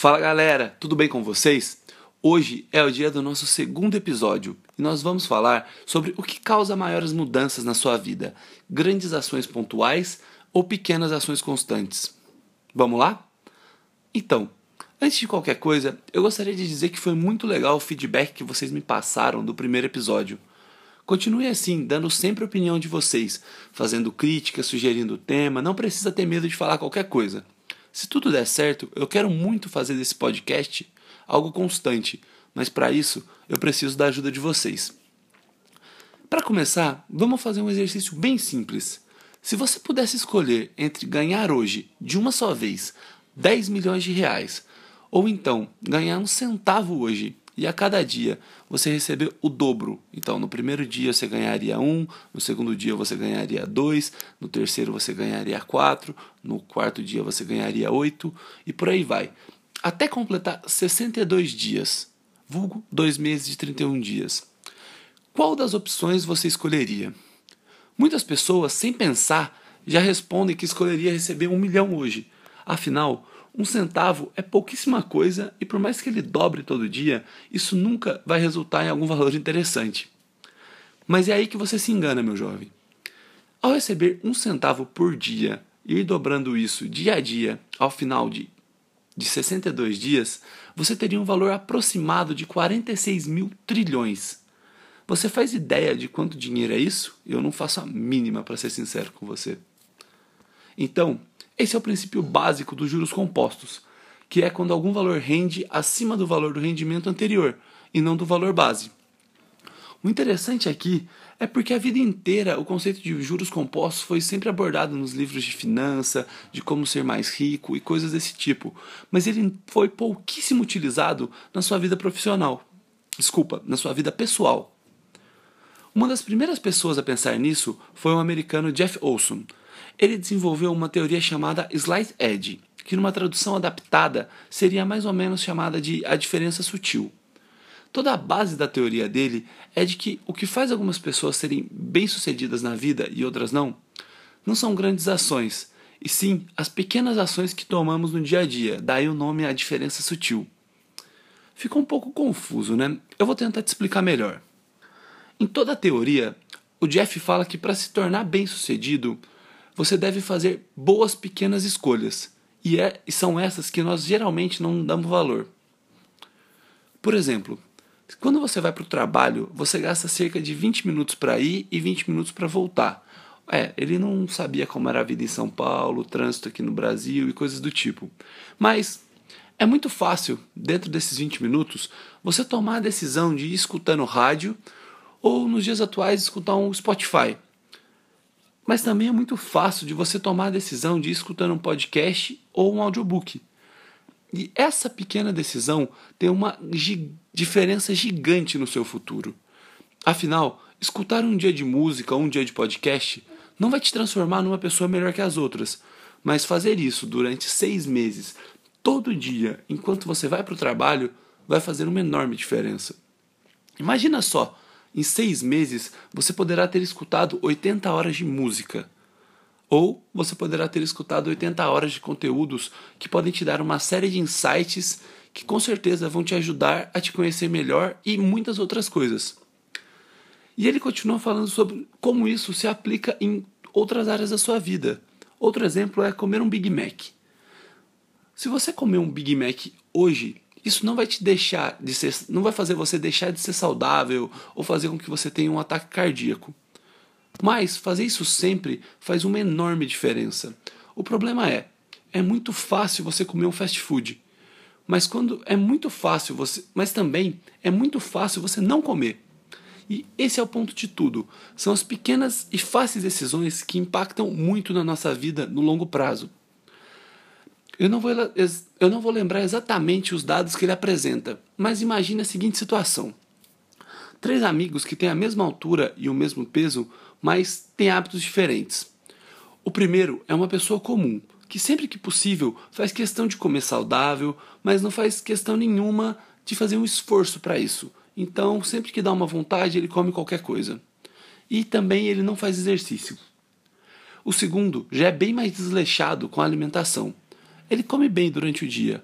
Fala galera, tudo bem com vocês? Hoje é o dia do nosso segundo episódio e nós vamos falar sobre o que causa maiores mudanças na sua vida: grandes ações pontuais ou pequenas ações constantes. Vamos lá? Então, antes de qualquer coisa, eu gostaria de dizer que foi muito legal o feedback que vocês me passaram do primeiro episódio. Continue assim, dando sempre a opinião de vocês, fazendo críticas, sugerindo tema, não precisa ter medo de falar qualquer coisa. Se tudo der certo, eu quero muito fazer desse podcast algo constante, mas para isso eu preciso da ajuda de vocês. Para começar, vamos fazer um exercício bem simples. Se você pudesse escolher entre ganhar hoje, de uma só vez, 10 milhões de reais, ou então ganhar um centavo hoje e a cada dia você receber o dobro. Então, no primeiro dia você ganharia um, no segundo dia você ganharia dois, no terceiro você ganharia quatro, no quarto dia você ganharia oito e por aí vai. Até completar 62 dias, vulgo dois meses de 31 dias. Qual das opções você escolheria? Muitas pessoas, sem pensar, já respondem que escolheria receber um milhão hoje. Afinal, um centavo é pouquíssima coisa e, por mais que ele dobre todo dia, isso nunca vai resultar em algum valor interessante. Mas é aí que você se engana, meu jovem. Ao receber um centavo por dia e ir dobrando isso dia a dia ao final de, de 62 dias, você teria um valor aproximado de 46 mil trilhões. Você faz ideia de quanto dinheiro é isso? Eu não faço a mínima, para ser sincero com você. Então, esse é o princípio básico dos juros compostos, que é quando algum valor rende acima do valor do rendimento anterior e não do valor base. O interessante aqui é porque a vida inteira o conceito de juros compostos foi sempre abordado nos livros de finança, de como ser mais rico e coisas desse tipo, mas ele foi pouquíssimo utilizado na sua vida profissional. Desculpa, na sua vida pessoal. Uma das primeiras pessoas a pensar nisso foi o americano Jeff Olson, ele desenvolveu uma teoria chamada Slight Edge, que numa tradução adaptada seria mais ou menos chamada de a diferença sutil. Toda a base da teoria dele é de que o que faz algumas pessoas serem bem-sucedidas na vida e outras não, não são grandes ações, e sim as pequenas ações que tomamos no dia a dia, daí o nome a diferença sutil. Ficou um pouco confuso, né? Eu vou tentar te explicar melhor. Em toda a teoria, o Jeff fala que para se tornar bem-sucedido, você deve fazer boas pequenas escolhas, e, é, e são essas que nós geralmente não damos valor. Por exemplo, quando você vai para o trabalho, você gasta cerca de 20 minutos para ir e 20 minutos para voltar. É, ele não sabia como era a vida em São Paulo, o trânsito aqui no Brasil e coisas do tipo. Mas é muito fácil, dentro desses 20 minutos, você tomar a decisão de ir escutando rádio ou, nos dias atuais, escutar um Spotify. Mas também é muito fácil de você tomar a decisão de ir escutando um podcast ou um audiobook. E essa pequena decisão tem uma gi diferença gigante no seu futuro. Afinal, escutar um dia de música ou um dia de podcast não vai te transformar numa pessoa melhor que as outras, mas fazer isso durante seis meses, todo dia, enquanto você vai para o trabalho, vai fazer uma enorme diferença. Imagina só em seis meses, você poderá ter escutado 80 horas de música. Ou você poderá ter escutado 80 horas de conteúdos que podem te dar uma série de insights que com certeza vão te ajudar a te conhecer melhor e muitas outras coisas. E ele continua falando sobre como isso se aplica em outras áreas da sua vida. Outro exemplo é comer um Big Mac. Se você comer um Big Mac hoje, isso não vai te deixar de ser, não vai fazer você deixar de ser saudável ou fazer com que você tenha um ataque cardíaco. Mas fazer isso sempre faz uma enorme diferença. O problema é, é muito fácil você comer um fast food. Mas quando é muito fácil você, mas também é muito fácil você não comer. E esse é o ponto de tudo. São as pequenas e fáceis decisões que impactam muito na nossa vida no longo prazo. Eu não, vou, eu não vou lembrar exatamente os dados que ele apresenta, mas imagine a seguinte situação: três amigos que têm a mesma altura e o mesmo peso, mas têm hábitos diferentes. O primeiro é uma pessoa comum, que sempre que possível faz questão de comer saudável, mas não faz questão nenhuma de fazer um esforço para isso. Então, sempre que dá uma vontade, ele come qualquer coisa. E também ele não faz exercício. O segundo já é bem mais desleixado com a alimentação ele come bem durante o dia,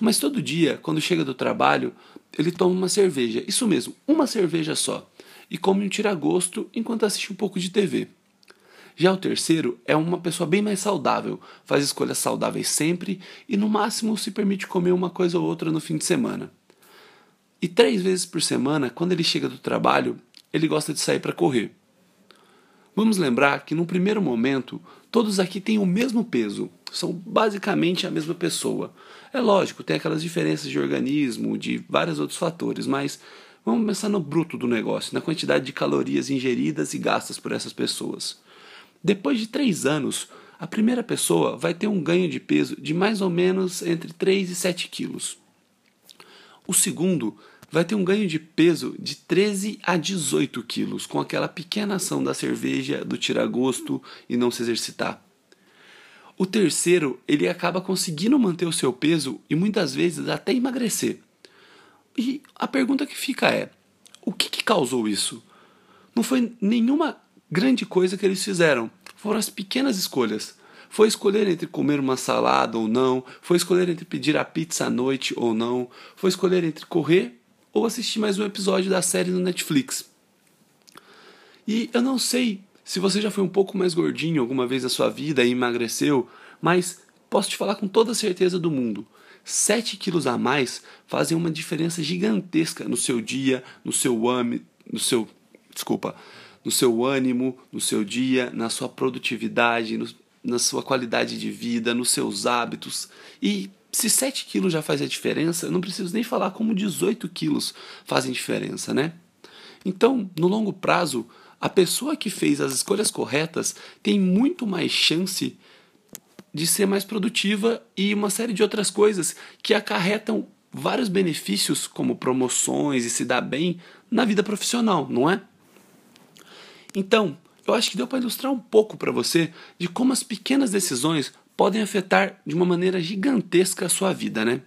Mas todo dia, quando chega do trabalho, ele toma uma cerveja, isso mesmo, uma cerveja só, e come um tiragosto enquanto assiste um pouco de TV. Já o terceiro é uma pessoa bem mais saudável, faz escolhas saudáveis sempre e no máximo se permite comer uma coisa ou outra no fim de semana. E três vezes por semana, quando ele chega do trabalho, ele gosta de sair para correr. Vamos lembrar que no primeiro momento, todos aqui têm o mesmo peso, são basicamente a mesma pessoa. É lógico, tem aquelas diferenças de organismo, de vários outros fatores, mas vamos pensar no bruto do negócio, na quantidade de calorias ingeridas e gastas por essas pessoas. Depois de três anos, a primeira pessoa vai ter um ganho de peso de mais ou menos entre 3 e 7 quilos. O segundo vai ter um ganho de peso de 13 a 18 quilos, com aquela pequena ação da cerveja, do tiragosto e não se exercitar. O terceiro, ele acaba conseguindo manter o seu peso e muitas vezes até emagrecer. E a pergunta que fica é: o que, que causou isso? Não foi nenhuma grande coisa que eles fizeram, foram as pequenas escolhas. Foi escolher entre comer uma salada ou não, foi escolher entre pedir a pizza à noite ou não, foi escolher entre correr ou assistir mais um episódio da série no Netflix. E eu não sei se você já foi um pouco mais gordinho alguma vez na sua vida e emagreceu, mas posso te falar com toda certeza do mundo. 7 quilos a mais fazem uma diferença gigantesca no seu dia, no seu âmbito, no seu, desculpa, no seu ânimo, no seu dia, na sua produtividade, no, na sua qualidade de vida, nos seus hábitos. E se 7 quilos já faz a diferença, eu não preciso nem falar como 18 quilos fazem diferença, né? Então, no longo prazo, a pessoa que fez as escolhas corretas tem muito mais chance de ser mais produtiva e uma série de outras coisas que acarretam vários benefícios, como promoções e se dar bem na vida profissional, não é? Então, eu acho que deu para ilustrar um pouco para você de como as pequenas decisões podem afetar de uma maneira gigantesca a sua vida, né?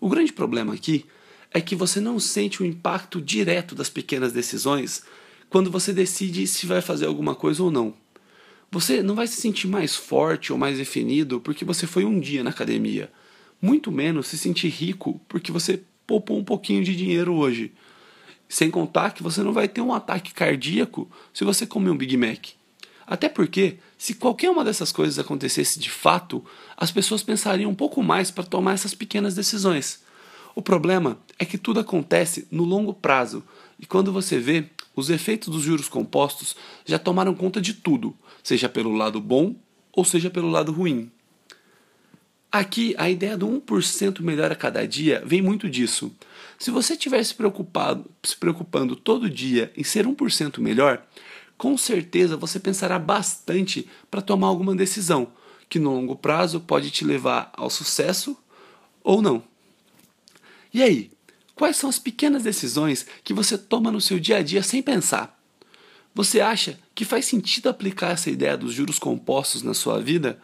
O grande problema aqui é que você não sente o impacto direto das pequenas decisões quando você decide se vai fazer alguma coisa ou não. Você não vai se sentir mais forte ou mais definido porque você foi um dia na academia. Muito menos se sentir rico porque você poupou um pouquinho de dinheiro hoje. Sem contar que você não vai ter um ataque cardíaco se você comer um Big Mac. Até porque, se qualquer uma dessas coisas acontecesse de fato, as pessoas pensariam um pouco mais para tomar essas pequenas decisões. O problema é que tudo acontece no longo prazo, e quando você vê, os efeitos dos juros compostos já tomaram conta de tudo, seja pelo lado bom ou seja pelo lado ruim. Aqui, a ideia do 1% melhor a cada dia vem muito disso. Se você tivesse preocupado, se preocupando todo dia em ser 1% melhor, com certeza você pensará bastante para tomar alguma decisão que no longo prazo pode te levar ao sucesso ou não. E aí, quais são as pequenas decisões que você toma no seu dia a dia sem pensar? Você acha que faz sentido aplicar essa ideia dos juros compostos na sua vida?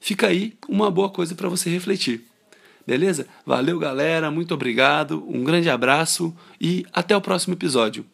Fica aí uma boa coisa para você refletir. Beleza? Valeu, galera, muito obrigado, um grande abraço e até o próximo episódio.